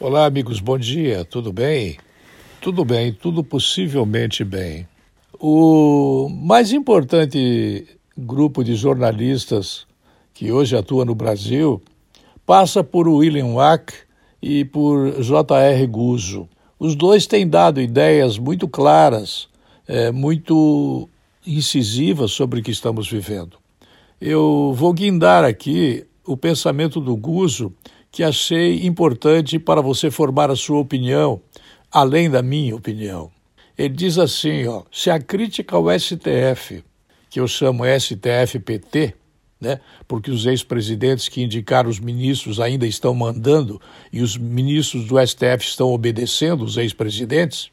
Olá, amigos, bom dia, tudo bem? Tudo bem, tudo possivelmente bem. O mais importante grupo de jornalistas que hoje atua no Brasil passa por William Wack e por J.R. Guzzo. Os dois têm dado ideias muito claras, é, muito incisivas sobre o que estamos vivendo. Eu vou guindar aqui o pensamento do Guzzo que achei importante para você formar a sua opinião, além da minha opinião. Ele diz assim, ó, se a crítica ao STF, que eu chamo STF-PT, né, porque os ex-presidentes que indicaram os ministros ainda estão mandando e os ministros do STF estão obedecendo os ex-presidentes,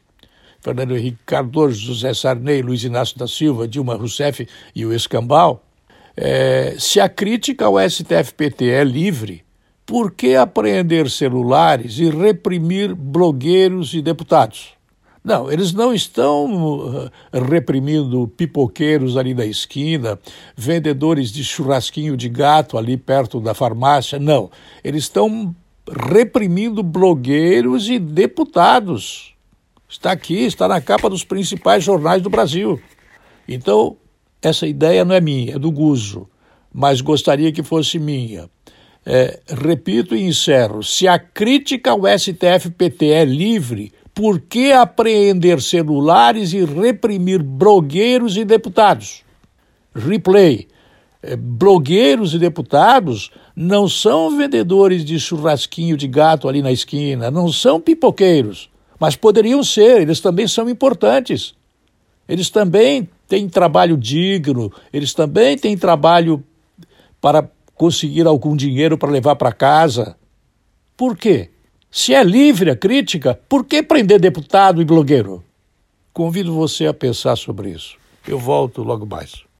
Fernando Henrique Cardoso, José Sarney, Luiz Inácio da Silva, Dilma Rousseff e o Escambau, é, se a crítica ao STF-PT é livre, por que apreender celulares e reprimir blogueiros e deputados? Não, eles não estão uh, reprimindo pipoqueiros ali da esquina, vendedores de churrasquinho de gato ali perto da farmácia, não. Eles estão reprimindo blogueiros e deputados. Está aqui, está na capa dos principais jornais do Brasil. Então, essa ideia não é minha, é do Guzo, mas gostaria que fosse minha. É, repito e encerro: se a crítica ao STF-PT é livre, por que apreender celulares e reprimir blogueiros e deputados? Replay. É, blogueiros e deputados não são vendedores de churrasquinho de gato ali na esquina, não são pipoqueiros, mas poderiam ser, eles também são importantes. Eles também têm trabalho digno, eles também têm trabalho para conseguir algum dinheiro para levar para casa. Por quê? Se é livre a crítica, por que prender deputado e blogueiro? Convido você a pensar sobre isso. Eu volto logo mais.